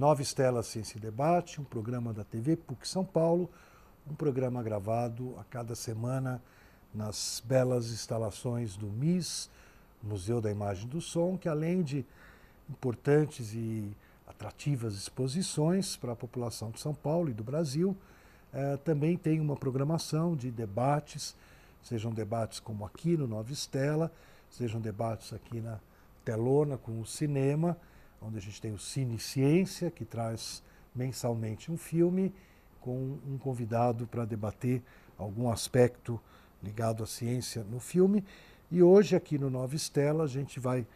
Nova Estela Ciência e Debate, um programa da TV PUC São Paulo, um programa gravado a cada semana nas belas instalações do MIS, Museu da Imagem do Som, que além de importantes e atrativas exposições para a população de São Paulo e do Brasil, eh, também tem uma programação de debates, sejam debates como aqui no Nova Estela, sejam debates aqui na Telona com o cinema, onde a gente tem o Cine Ciência, que traz mensalmente um filme com um convidado para debater algum aspecto ligado à ciência no filme. E hoje, aqui no Nova Estela, a gente vai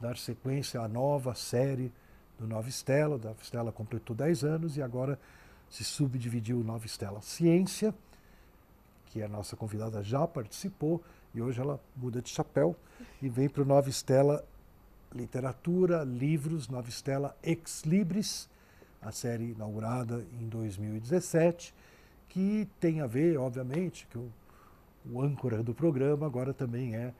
dar sequência à nova série do Nova Estela. A Nova Estela completou 10 anos e agora se subdividiu o Nova Estela Ciência, que a nossa convidada já participou, e hoje ela muda de chapéu e vem para o Nova Estela Literatura, Livros, Nova Estela Ex Libris, a série inaugurada em 2017, que tem a ver, obviamente, que o, o âncora do programa agora também é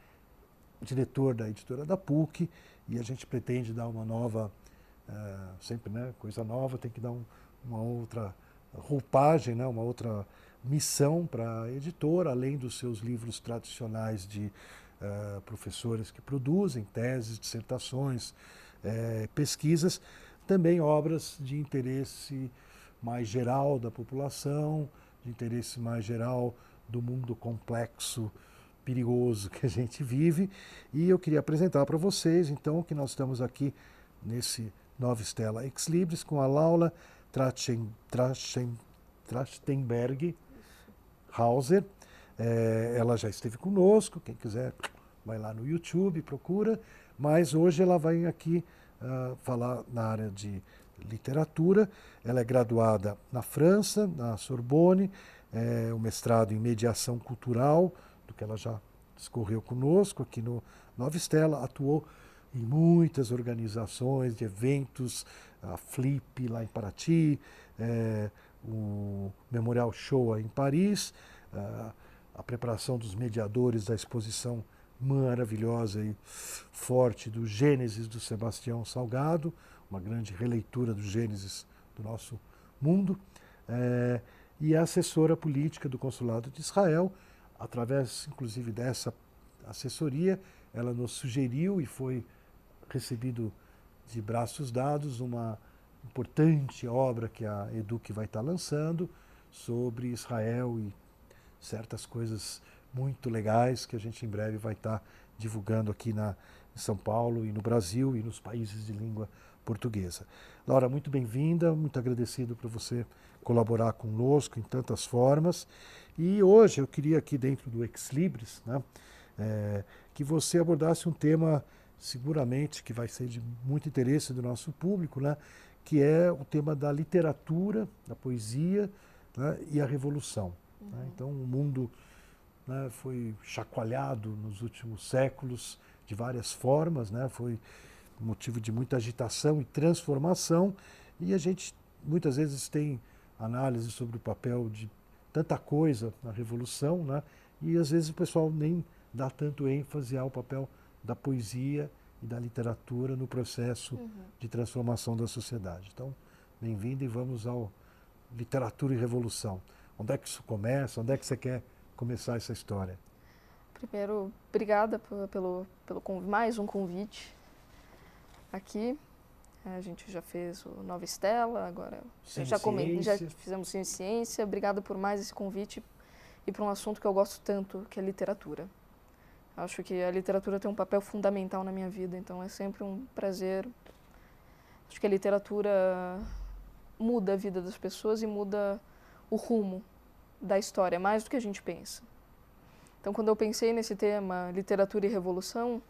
diretor da editora da PUC e a gente pretende dar uma nova, uh, sempre né, coisa nova, tem que dar um, uma outra roupagem, né, uma outra missão para a editora, além dos seus livros tradicionais de uh, professores que produzem teses, dissertações, uh, pesquisas, também obras de interesse mais geral da população, de interesse mais geral do mundo complexo, perigoso que a gente vive. E eu queria apresentar para vocês, então, que nós estamos aqui nesse Nova Estela Ex Libris com a Laura Trachen, Trachen, Trachtenberg Hauser. É, ela já esteve conosco, quem quiser vai lá no YouTube, procura. Mas hoje ela vai aqui uh, falar na área de literatura. Ela é graduada na França, na Sorbonne, é, o mestrado em mediação cultural, do que ela já discorreu conosco aqui no Nova Estela, atuou em muitas organizações de eventos, a Flip lá em Paraty, é, o Memorial Show em Paris, a, a preparação dos mediadores da exposição maravilhosa e forte do Gênesis do Sebastião Salgado, uma grande releitura do Gênesis do nosso mundo, é, e a assessora política do Consulado de Israel, através inclusive dessa assessoria, ela nos sugeriu e foi recebido de braços dados uma importante obra que a Eduque vai estar lançando sobre Israel e certas coisas muito legais que a gente em breve vai estar divulgando aqui na, em São Paulo e no Brasil e nos países de língua portuguesa. Laura, muito bem-vinda, muito agradecido por você colaborar conosco em tantas formas. E hoje eu queria aqui dentro do Ex Libris, né, é, que você abordasse um tema seguramente que vai ser de muito interesse do nosso público, né, que é o tema da literatura, da poesia né, e a revolução. Uhum. Né? Então o mundo né, foi chacoalhado nos últimos séculos de várias formas, né, foi motivo de muita agitação e transformação, e a gente muitas vezes tem análise sobre o papel de tanta coisa na revolução, né, e às vezes o pessoal nem dá tanto ênfase ao papel da poesia e da literatura no processo uhum. de transformação da sociedade. Então, bem-vindo e vamos ao literatura e revolução. Onde é que isso começa? Onde é que você quer começar essa história? Primeiro, obrigada pelo, pelo mais um convite aqui. A gente já fez o Nova Estela, agora Sim, já, come, já fizemos Sim Ciência. Obrigada por mais esse convite e por um assunto que eu gosto tanto, que é literatura. Acho que a literatura tem um papel fundamental na minha vida, então é sempre um prazer. Acho que a literatura muda a vida das pessoas e muda o rumo da história, mais do que a gente pensa. Então, quando eu pensei nesse tema, literatura e revolução,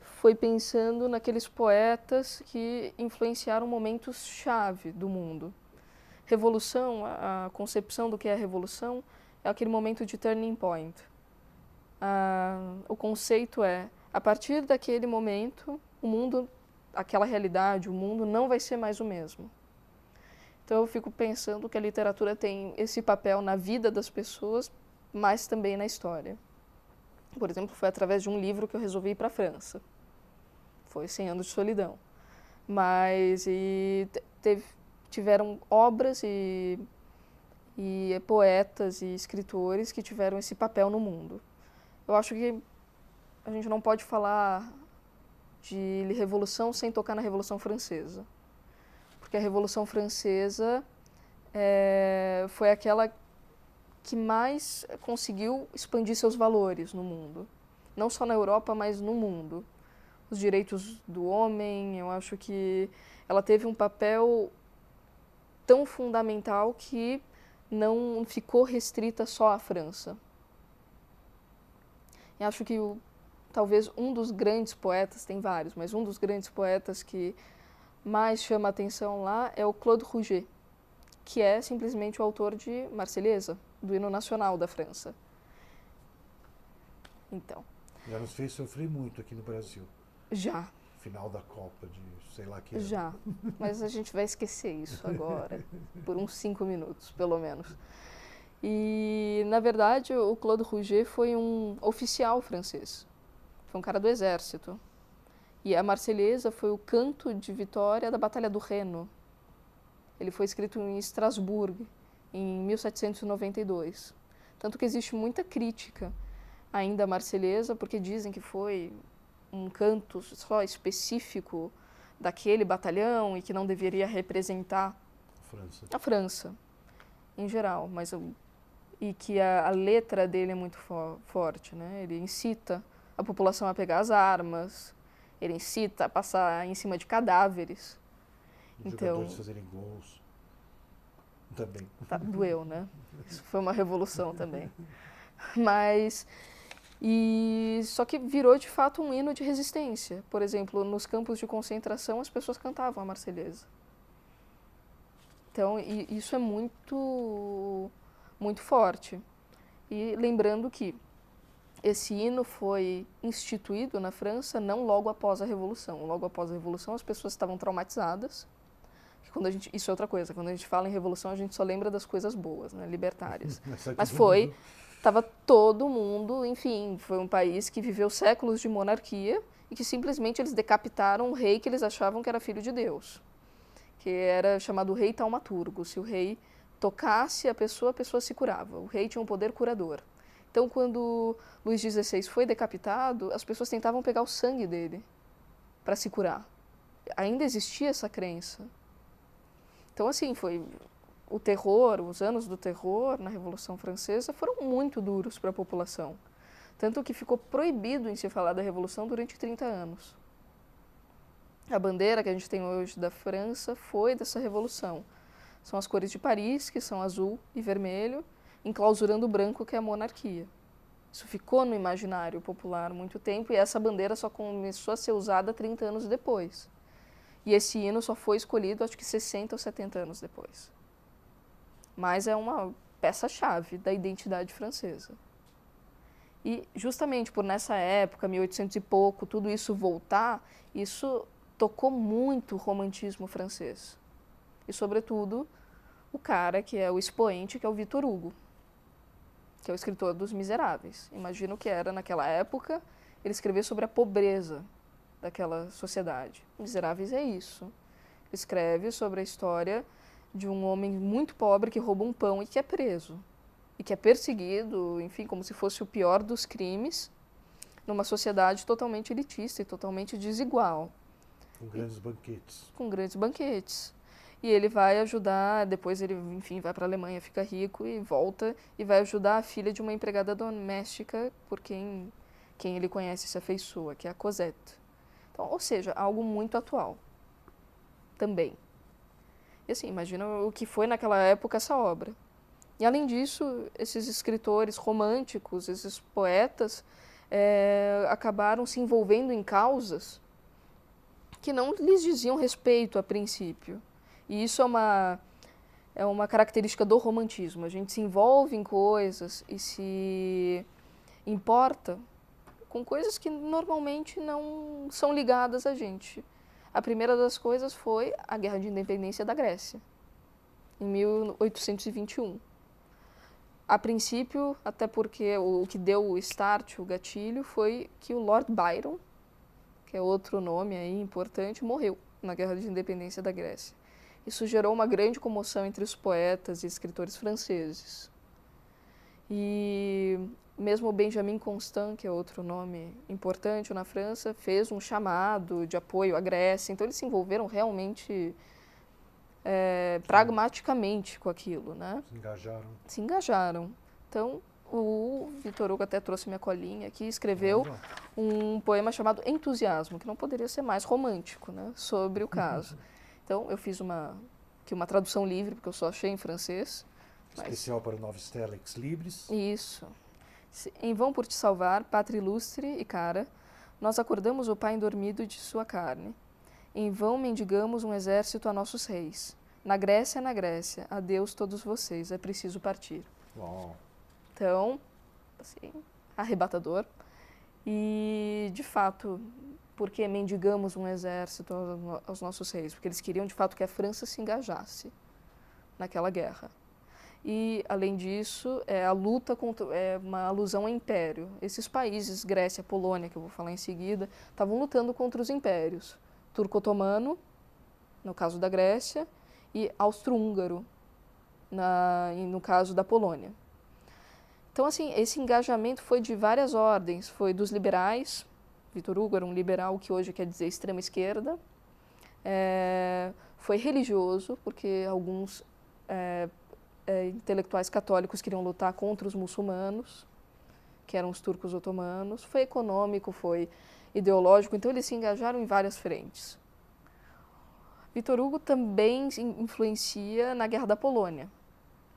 foi pensando naqueles poetas que influenciaram momentos-chave do mundo. Revolução, a, concepção do que é revolução, é aquele momento de turning point. Ah, o conceito é, a partir daquele momento, o mundo, aquela realidade, o mundo não vai ser mais o mesmo. Então eu fico pensando que a literatura tem esse papel na vida das pessoas, mas também na história. Por exemplo, foi através de um livro que eu resolvi ir para a França. Foi 100 anos de solidão. Mas e teve tiveram obras e, e poetas e escritores que tiveram esse papel no mundo. Eu acho que a gente não pode falar de revolução sem tocar na Revolução Francesa. Porque a Revolução Francesa é, foi aquela que mais conseguiu expandir seus valores no mundo. Não só na Europa, mas no mundo. Os direitos do homem, eu acho que ela teve um papel tão fundamental que não ficou restrita só à França. E acho que o, talvez um dos grandes poetas, tem vários, mas um dos grandes poetas que mais chama atenção lá é o Claude Rouget, que é simplesmente o autor de Marselhesa, do hino nacional da França. Então. Já nos fez sofrer muito aqui no Brasil. Já. Final da Copa de sei lá que. Ano. Já. Mas a gente vai esquecer isso agora, por uns cinco minutos, pelo menos. E, na verdade, o Claude Rouget foi um oficial francês. Foi um cara do exército. E a Marselhesa foi o canto de vitória da Batalha do Reno. Ele foi escrito em Estrasburgo, em 1792. Tanto que existe muita crítica ainda à Marselhesa, porque dizem que foi um canto só específico daquele batalhão e que não deveria representar França. a França em geral, mas e que a, a letra dele é muito fo forte, né? Ele incita a população a pegar as armas, ele incita a passar em cima de cadáveres. Os então, jogadores fazerem gols. Também. Tá, doeu, né? Isso foi uma revolução também. Mas e só que virou de fato um hino de resistência. Por exemplo, nos campos de concentração as pessoas cantavam a Marselhesa. Então, isso é muito muito forte. E lembrando que esse hino foi instituído na França não logo após a Revolução. Logo após a Revolução, as pessoas estavam traumatizadas. Quando a gente, isso é outra coisa. Quando a gente fala em Revolução, a gente só lembra das coisas boas, né, libertárias. Mas foi, estava todo mundo, enfim, foi um país que viveu séculos de monarquia e que simplesmente eles decapitaram um rei que eles achavam que era filho de Deus, que era chamado rei taumaturgo. Se o rei tocasse a pessoa, a pessoa se curava. O rei tinha um poder curador. Então, quando Luís XVI foi decapitado, as pessoas tentavam pegar o sangue dele para se curar. Ainda existia essa crença. Então, assim, foi o terror, os anos do terror na Revolução Francesa foram muito duros para a população. Tanto que ficou proibido em se falar da Revolução durante 30 anos. A bandeira que a gente tem hoje da França foi dessa revolução. São as cores de Paris, que são azul e vermelho, enclausurando o branco, que é a monarquia. Isso ficou no imaginário popular muito tempo e essa bandeira só começou a ser usada 30 anos depois. E esse hino só foi escolhido, acho que 60 ou 70 anos depois. Mas é uma peça-chave da identidade francesa. E justamente por nessa época, 1800 e pouco, tudo isso voltar, isso tocou muito o romantismo francês e, sobretudo, o cara que é o expoente, que é o Victor Hugo, que é o escritor dos Miseráveis. Imagino que era, naquela época, ele escrever sobre a pobreza daquela sociedade. Miseráveis é isso. Ele escreve sobre a história de um homem muito pobre que rouba um pão e que é preso. E que é perseguido, enfim, como se fosse o pior dos crimes, numa sociedade totalmente elitista e totalmente desigual. Com grandes banquetes. Com grandes banquetes e ele vai ajudar, depois ele, enfim, vai para a Alemanha, fica rico e volta e vai ajudar a filha de uma empregada doméstica por quem, quem ele conhece se afeiçoa, que é a Cosette. Então, ou seja, algo muito atual também. E assim, imagina o que foi naquela época essa obra. E além disso, esses escritores românticos, esses poetas, é, acabaram se envolvendo em causas que não lhes diziam respeito a princípio. E isso é uma, é uma característica do romantismo. A gente se envolve em coisas e se importa com coisas que normalmente não são ligadas a gente. A primeira das coisas foi a Guerra de Independência da Grécia, em 1821. A princípio, até porque o que deu o start, o gatilho, foi que o Lord Byron, que é outro nome aí importante, morreu na Guerra de Independência da Grécia. Isso gerou uma grande comoção entre os poetas e escritores franceses. E mesmo Benjamin Constant, que é outro nome importante na França, fez um chamado de apoio à Grécia. Então eles se envolveram realmente é, pragmaticamente com aquilo, né? Se engajaram. Se engajaram. Então o Vitor Hugo até trouxe minha colinha aqui, escreveu um poema chamado Entusiasmo, que não poderia ser mais romântico, né, sobre o caso. Então eu fiz uma que uma tradução livre, porque eu só achei em francês. Especial mas... para o Nova Stella Ex Libris. Isso. Em vão por te salvar, pátria ilustre e cara, nós acordamos o pai endormido de sua carne. Em vão mendigamos um exército a nossos reis. Na Grécia, na Grécia, adeus todos vocês, é preciso partir. Uau. Então, assim, arrebatador. E, de fato, porque mendigamos um exército aos nossos reis? Porque eles queriam, de fato, que a França se engajasse naquela guerra. E, além disso, é, a luta contra, é uma alusão ao império. Esses países, Grécia, Polônia, que eu vou falar em seguida, estavam lutando contra os impérios. Turco-otomano, no caso da Grécia, e austro-húngaro, no caso da Polônia. Então, assim, esse engajamento foi de várias ordens. Foi dos liberais, Vitor Hugo era um liberal que hoje quer dizer extrema esquerda. É, foi religioso, porque alguns é, é, intelectuais católicos queriam lutar contra os muçulmanos, que eram os turcos otomanos. Foi econômico, foi ideológico, então eles se engajaram em várias frentes. Vitor Hugo também influencia na Guerra da Polônia,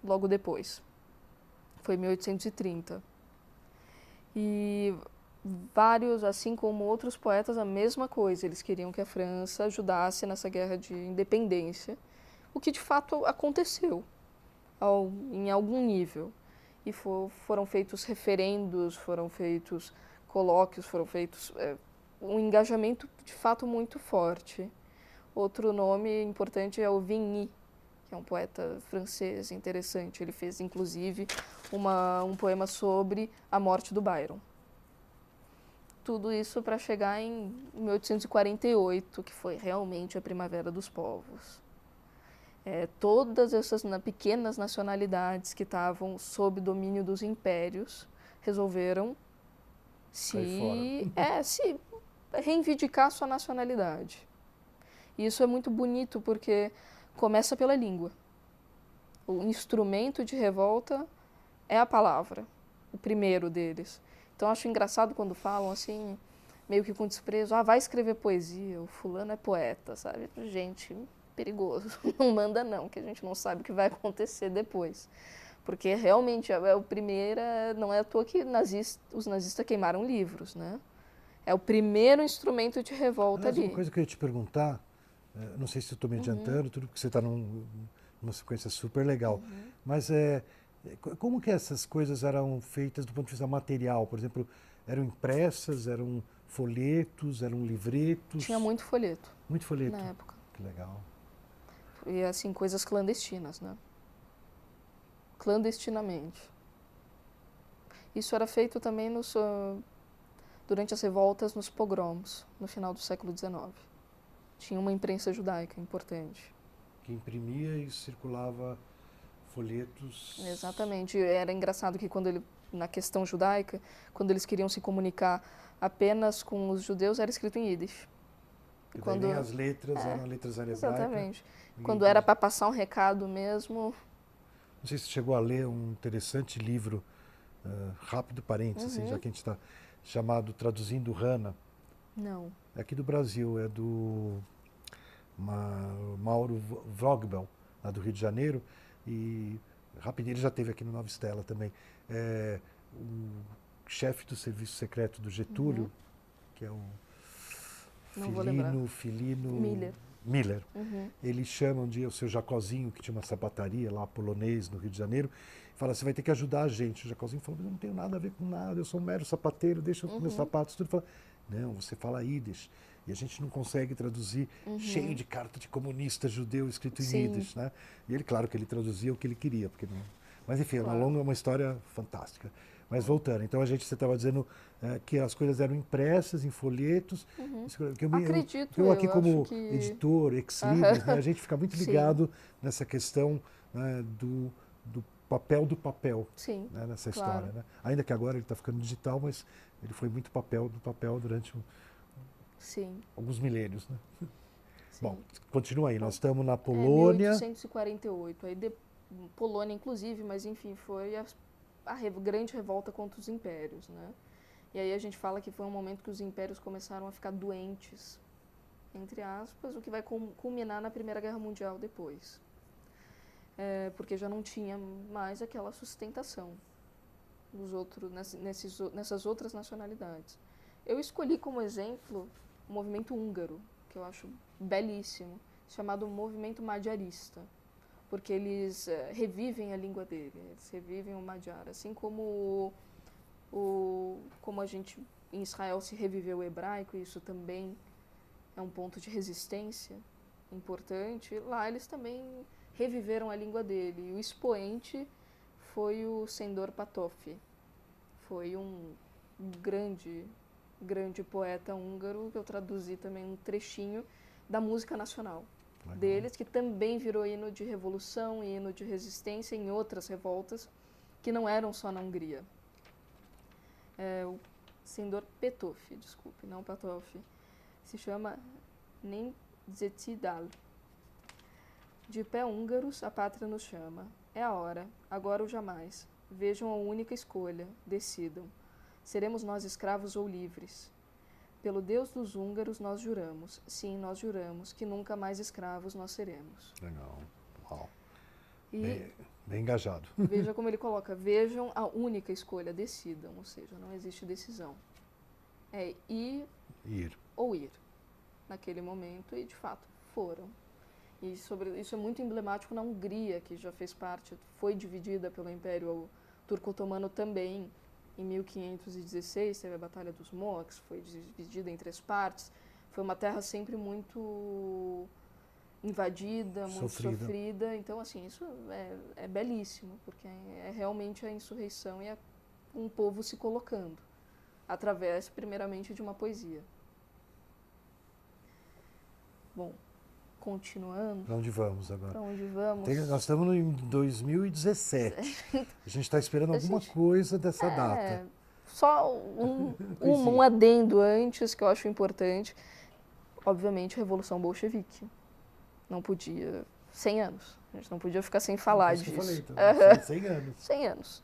logo depois foi 1830. E vários, assim como outros poetas, a mesma coisa. Eles queriam que a França ajudasse nessa guerra de independência, o que de fato aconteceu ao, em algum nível. E for, foram feitos referendos, foram feitos colóquios, foram feitos é, um engajamento de fato muito forte. Outro nome importante é o Vigny, que é um poeta francês interessante. Ele fez, inclusive, uma, um poema sobre a morte do Byron. Tudo isso para chegar em 1848, que foi realmente a Primavera dos Povos. É, todas essas na, pequenas nacionalidades que estavam sob domínio dos impérios resolveram se, é, se reivindicar sua nacionalidade. E isso é muito bonito porque começa pela língua. O instrumento de revolta é a palavra, o primeiro deles. Então acho engraçado quando falam assim, meio que com desprezo, ah, vai escrever poesia, o fulano é poeta, sabe? Gente, perigoso. Não manda não, que a gente não sabe o que vai acontecer depois. Porque realmente é, é o primeiro, não é à toa que nazista, os nazistas queimaram livros, né? É o primeiro instrumento de revolta Aliás, ali. Uma coisa que eu ia te perguntar, é, não sei se estou me adiantando, uhum. tudo porque você está num, numa sequência super legal, uhum. mas é, é como que essas coisas eram feitas do ponto de vista material? Por exemplo, eram impressas, eram folhetos, eram livretos? Tinha muito folheto. Muito folheto? Na época. Que legal. E assim, coisas clandestinas, né? Clandestinamente. Isso era feito também nos, durante as revoltas nos pogroms, no final do século XIX tinha uma imprensa judaica importante. Que imprimia e circulava folhetos. Exatamente. Era engraçado que quando ele, na questão judaica, quando eles queriam se comunicar apenas com os judeus, era escrito em Yiddish. E quando nem as letras é, eram letras hebraicas. Exatamente. Quando era para passar um recado mesmo. Não sei se chegou a ler um interessante livro, uh, rápido parênteses, uhum. assim, já que a gente está chamado Traduzindo Rana. Não. É aqui do Brasil, é do Mauro Vogbel, lá do Rio de Janeiro, e rapidinho, ele já teve aqui no Nova Estela também. É, o chefe do serviço secreto do Getúlio, uhum. que é o Filino, Filino Miller. Miller. Uhum. Ele chama um dia o seu Jacozinho, que tinha uma sapataria lá, polonês, no Rio de Janeiro, e fala: Você vai ter que ajudar a gente. O Jacozinho falou: Mas eu não tenho nada a ver com nada, eu sou um mero sapateiro, deixa uhum. meus sapatos, tudo. Fala, não, você fala Yiddish. E a gente não consegue traduzir uhum. cheio de carta de comunista judeu escrito em Sim. Yiddish, né? E ele, claro que ele traduzia o que ele queria, porque não... Mas enfim, claro. longa é uma história fantástica. Mas voltando, então a gente, você estava dizendo é, que as coisas eram impressas em folhetos. Uhum. Que eu, Acredito. Eu, eu aqui como que... editor, ex-libris, né, a gente fica muito ligado nessa questão né, do, do papel do papel Sim, né, nessa claro. história. Né? Ainda que agora ele está ficando digital, mas ele foi muito papel do papel durante um, Sim. alguns milênios. Né? Sim. Bom, continua aí. Nós estamos na É, Polônia. 1848. Aí de, Polônia, inclusive, mas enfim, foi a, a re, grande revolta contra os impérios, né? E aí a gente fala que foi um momento que os impérios começaram a ficar doentes, entre aspas, o que vai culminar na Primeira Guerra Mundial depois. É, porque já não tinha mais aquela sustentação dos outros, nesses, nessas outras nacionalidades. Eu escolhi como exemplo o movimento húngaro, que eu acho belíssimo, chamado movimento Madjarista, porque eles uh, revivem a língua dele, eles revivem o Madjar, assim como o, como a gente em Israel se reviveu o hebraico, e isso também é um ponto de resistência importante. Lá eles também reviveram a língua dele. E o expoente foi o Sendor Patofi. Foi um grande, grande poeta húngaro, que eu traduzi também um trechinho da música nacional Legal. deles, que também virou hino de revolução e hino de resistência em outras revoltas, que não eram só na Hungria. É, o Sendor Petofi, desculpe, não Patofi, se chama Nemzetidal. De pé húngaros, a pátria nos chama. É a hora, agora ou jamais. Vejam a única escolha, decidam. Seremos nós escravos ou livres? Pelo Deus dos húngaros nós juramos, sim, nós juramos, que nunca mais escravos nós seremos. Legal. Uau. E bem, bem engajado. Veja como ele coloca, vejam a única escolha, decidam, ou seja, não existe decisão. É ir, ir. ou ir, naquele momento, e de fato foram. E sobre, isso é muito emblemático na Hungria, que já fez parte, foi dividida pelo Império Turco-Otomano também, em 1516 teve a Batalha dos Mox, foi dividida em três partes. Foi uma terra sempre muito invadida, muito sofrida. sofrida. Então, assim, isso é, é belíssimo, porque é realmente a insurreição e é um povo se colocando, através, primeiramente, de uma poesia. Bom, continuando. Para onde vamos agora? Para onde vamos? Tem, nós estamos em 2017. A gente está esperando alguma gente, coisa dessa é, data. Só um, um, um, adendo antes que eu acho importante. Obviamente, a Revolução Bolchevique. Não podia. 100 anos. A gente não podia ficar sem falar disso. Eu falei, então, 100 anos. 100 anos.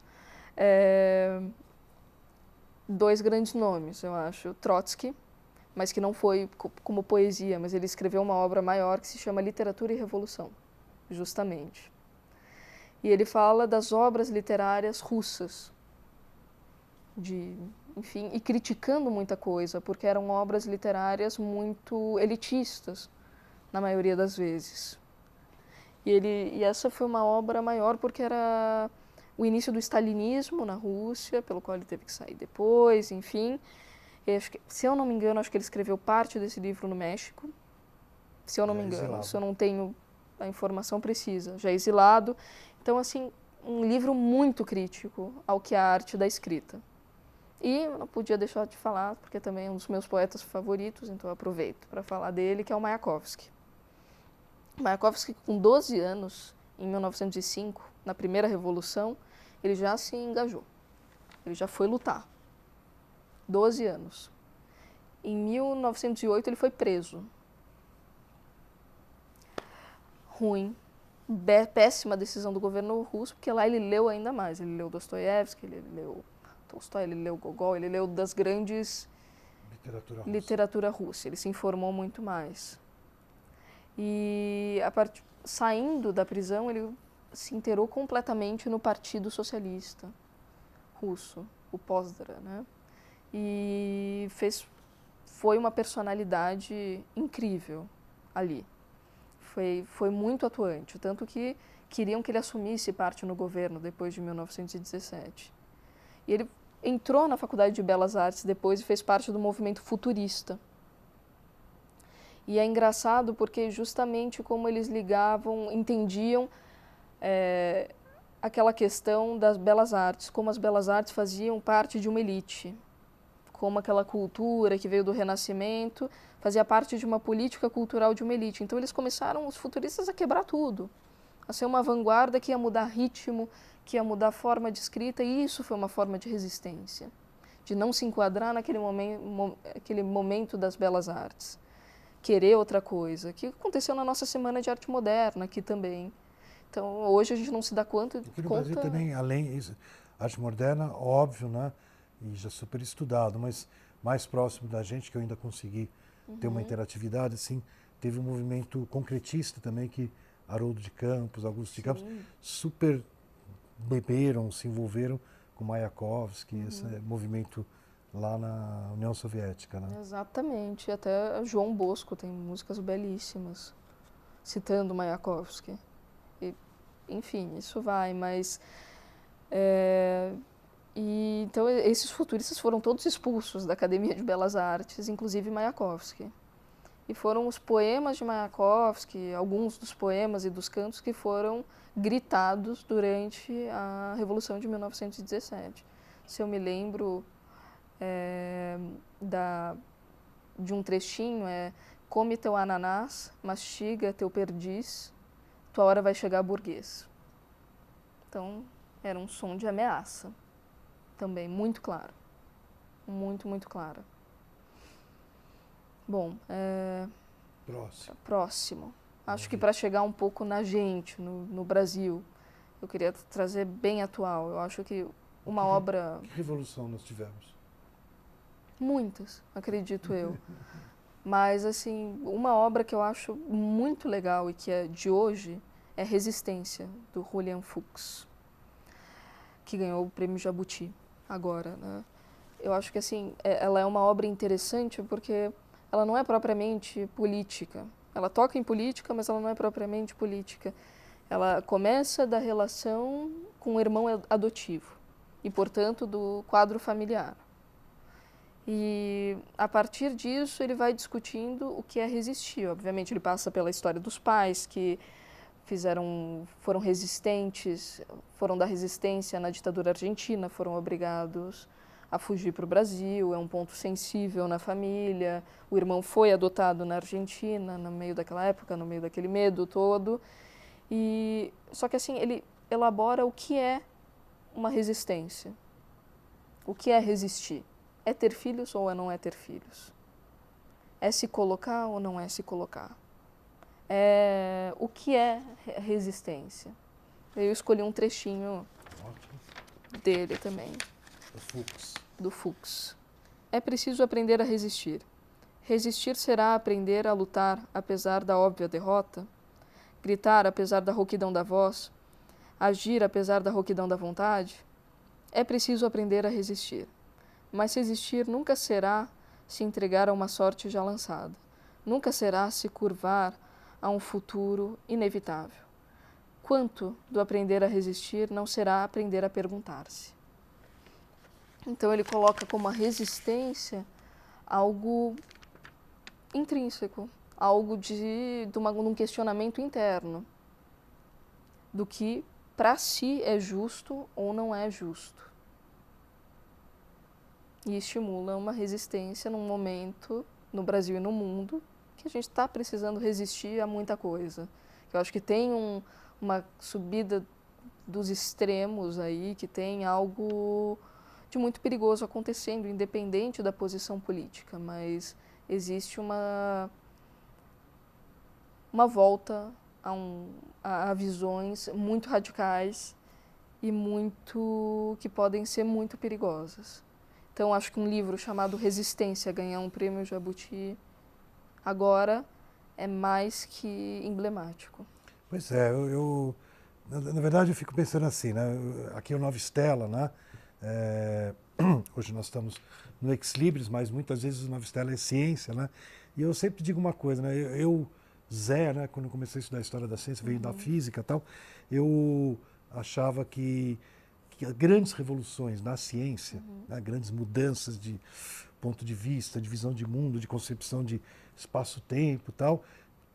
É, dois grandes nomes, eu acho. Trotsky mas que não foi como poesia, mas ele escreveu uma obra maior que se chama Literatura e Revolução, justamente. E ele fala das obras literárias russas, de, enfim, e criticando muita coisa, porque eram obras literárias muito elitistas, na maioria das vezes. E, ele, e essa foi uma obra maior porque era o início do stalinismo na Rússia, pelo qual ele teve que sair depois, enfim, que, se eu não me engano, acho que ele escreveu parte desse livro no México. Se eu não já me engano, exilado. se eu não tenho a informação precisa, já exilado. Então, assim, um livro muito crítico ao que é a arte da escrita. E eu não podia deixar de falar, porque também é um dos meus poetas favoritos, então eu aproveito para falar dele, que é o Mayakovsky. Mayakovsky, com 12 anos, em 1905, na primeira revolução, ele já se engajou. Ele já foi lutar. 12 anos. Em 1908 ele foi preso. Ruim, péssima decisão do governo russo, porque lá ele leu ainda mais. Ele leu Dostoiévski, ele leu Tolstói, ele leu Gogol, ele leu das grandes literatura russa. literatura russa. Ele se informou muito mais. E a part... saindo da prisão, ele se inteirou completamente no Partido Socialista Russo, o Pozdra, né? E fez foi uma personalidade incrível ali. Foi, foi muito atuante, tanto que queriam que ele assumisse parte no governo depois de 1917. E ele entrou na Faculdade de Belas Artes depois e fez parte do movimento futurista. E é engraçado porque justamente como eles ligavam, entendiam é, aquela questão das belas artes, como as belas artes faziam parte de uma elite, como aquela cultura que veio do Renascimento fazia parte de uma política cultural de uma elite. Então eles começaram, os futuristas, a quebrar tudo, a ser uma vanguarda que ia mudar ritmo, que ia mudar forma de escrita, e isso foi uma forma de resistência, de não se enquadrar naquele momento, aquele momento das belas artes, querer outra coisa, que aconteceu na nossa Semana de Arte Moderna aqui também. Então, hoje a gente não se dá. Aqui no conta... Brasil também, além disso, arte moderna, óbvio, né? E já super estudado, mas mais próximo da gente, que eu ainda consegui uhum. ter uma uhum. interatividade, assim, teve um movimento concretista também que Haroldo de Campos, Augusto de Campos, super beberam, se envolveram com Mayakovsky, uhum. esse movimento lá na União Soviética, né? Exatamente, até João Bosco tem músicas belíssimas citando Mayakovsky. E, enfim, isso vai, mas é, e, então, esses futuristas foram todos expulsos da Academia de Belas Artes, inclusive Mayakovsky. E foram os poemas de Mayakovsky, alguns dos poemas e dos cantos que foram gritados durante a Revolução de 1917. Se eu me lembro é, da, de um trechinho, é Come teu ananás, mastiga teu perdiz, tua hora vai chegar burguês. Então, era um som de ameaça também, muito clara. Muito, muito clara. Bom, é... próximo. próximo. Acho que para chegar um pouco na gente, no, no, Brasil, eu queria trazer bem atual. Eu acho que uma que, obra. Que revolução nós tivemos? Muitas, acredito eu. Mas, assim, uma obra que eu acho muito legal e que é de hoje é Resistência, do Julian Fuchs, que ganhou o prêmio Jabuti agora, né? Eu acho que assim, é, ela é uma obra interessante porque ela não é propriamente política. Ela toca em política, mas ela não é propriamente política. Ela começa da relação com o irmão adotivo e, portanto, do quadro familiar. E a partir disso ele vai discutindo o que é resistir. Obviamente ele passa pela história dos pais que fizeram, foram resistentes, foram da resistência na ditadura argentina, foram obrigados a fugir para o Brasil, é um ponto sensível na família. O irmão foi adotado na Argentina, no meio daquela época, no meio daquele medo todo. E só que assim, ele elabora o que é uma resistência. O que é resistir? É ter filhos ou é não é ter filhos? É se colocar ou não é se colocar? É, o que é resistência. Eu escolhi um trechinho Ótimo. dele também. Do Fux. Do Fux. É preciso aprender a resistir. Resistir será aprender a lutar apesar da óbvia derrota? Gritar apesar da rouquidão da voz? Agir apesar da rouquidão da vontade? É preciso aprender a resistir. Mas resistir nunca será se entregar a uma sorte já lançada. Nunca será se curvar a um futuro inevitável. Quanto do aprender a resistir não será aprender a perguntar-se? Então ele coloca como a resistência algo intrínseco, algo de, de, uma, de um questionamento interno do que para si é justo ou não é justo. E estimula uma resistência num momento, no Brasil e no mundo, que a gente está precisando resistir a muita coisa. Eu acho que tem um, uma subida dos extremos aí, que tem algo de muito perigoso acontecendo, independente da posição política, mas existe uma uma volta a, um, a, a visões muito radicais e muito que podem ser muito perigosas. Então acho que um livro chamado Resistência ganhar um prêmio Jabuti agora é mais que emblemático. Pois é, eu, eu na, na, verdade eu fico pensando assim, né? Aqui é o Nova Estela, né? É, hoje nós estamos no Ex Libris, mas muitas vezes o Nova Estela é ciência, né? E eu sempre digo uma coisa, né? Eu, eu Zé, né? Quando comecei a estudar a história da ciência, veio uhum. da física e tal, eu achava que, que grandes revoluções na ciência, uhum. né? grandes mudanças de ponto de vista, de visão de mundo, de concepção de espaço-tempo e tal,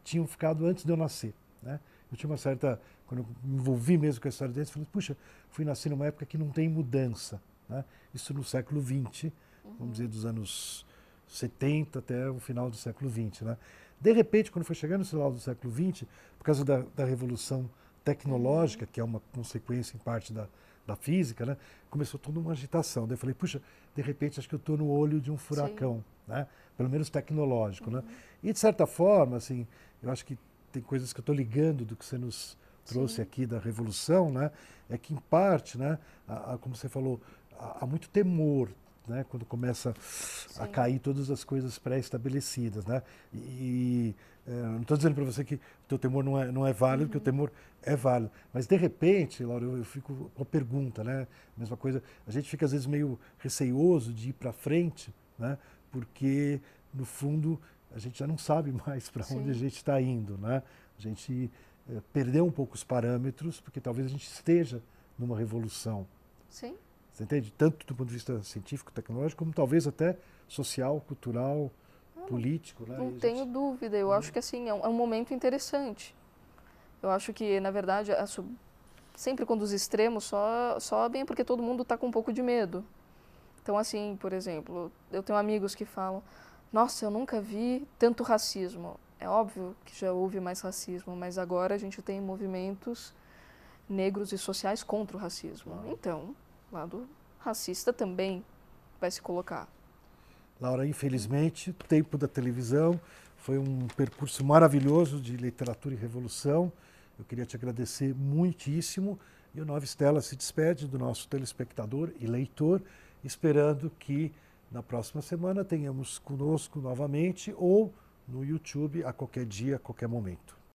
tinham ficado antes de eu nascer. Né? Eu tinha uma certa quando eu me envolvi mesmo com a história deles, falei, puxa, fui nascer numa época que não tem mudança. Né? Isso no século XX, uhum. vamos dizer, dos anos 70 até o final do século XX. Né? De repente, quando foi chegando no final do século XX, por causa da, da revolução tecnológica, que é uma consequência em parte da, da física, né? começou toda uma agitação. Daí eu falei, puxa, de repente acho que eu estou no olho de um furacão, né? pelo menos tecnológico. Né? Uhum. Né? E de certa forma, assim, eu acho que tem coisas que eu estou ligando do que você nos trouxe Sim. aqui da revolução, né? É que em parte, né? A, a, como você falou, há, muito temor, né? Quando começa Sim. a cair todas as coisas pré-estabelecidas, né? E, é, não estou dizendo para você que o teu temor não é, não é válido, uhum. porque o temor é válido. Mas, de repente, Laura, eu, eu fico com a pergunta, né? Mesma coisa, a gente fica às vezes meio receioso de ir para frente, né? Porque, no fundo, a gente já não sabe mais para onde a gente está indo, né? A gente é, perdeu um pouco os parâmetros, porque talvez a gente esteja numa revolução. Sim. Você entende? Tanto do ponto de vista científico, tecnológico, como talvez até social, cultural, político. Né? Não tenho gente... dúvida. Eu acho que assim é um, é um, momento interessante. Eu acho que, na verdade, sempre quando os extremos so, sobem é porque todo mundo está com um pouco de medo. Então, assim, por exemplo, eu tenho amigos que falam: Nossa, eu nunca vi tanto racismo. É óbvio que já houve mais racismo, mas agora a gente tem movimentos negros e sociais contra o racismo. Então, lado racista também vai se colocar. Laura, infelizmente, tempo da televisão foi um percurso maravilhoso de literatura e revolução. Eu queria te agradecer muitíssimo. E o Nova Estela se despede do nosso telespectador e leitor, esperando que na próxima semana tenhamos conosco novamente ou no YouTube a qualquer dia, a qualquer momento.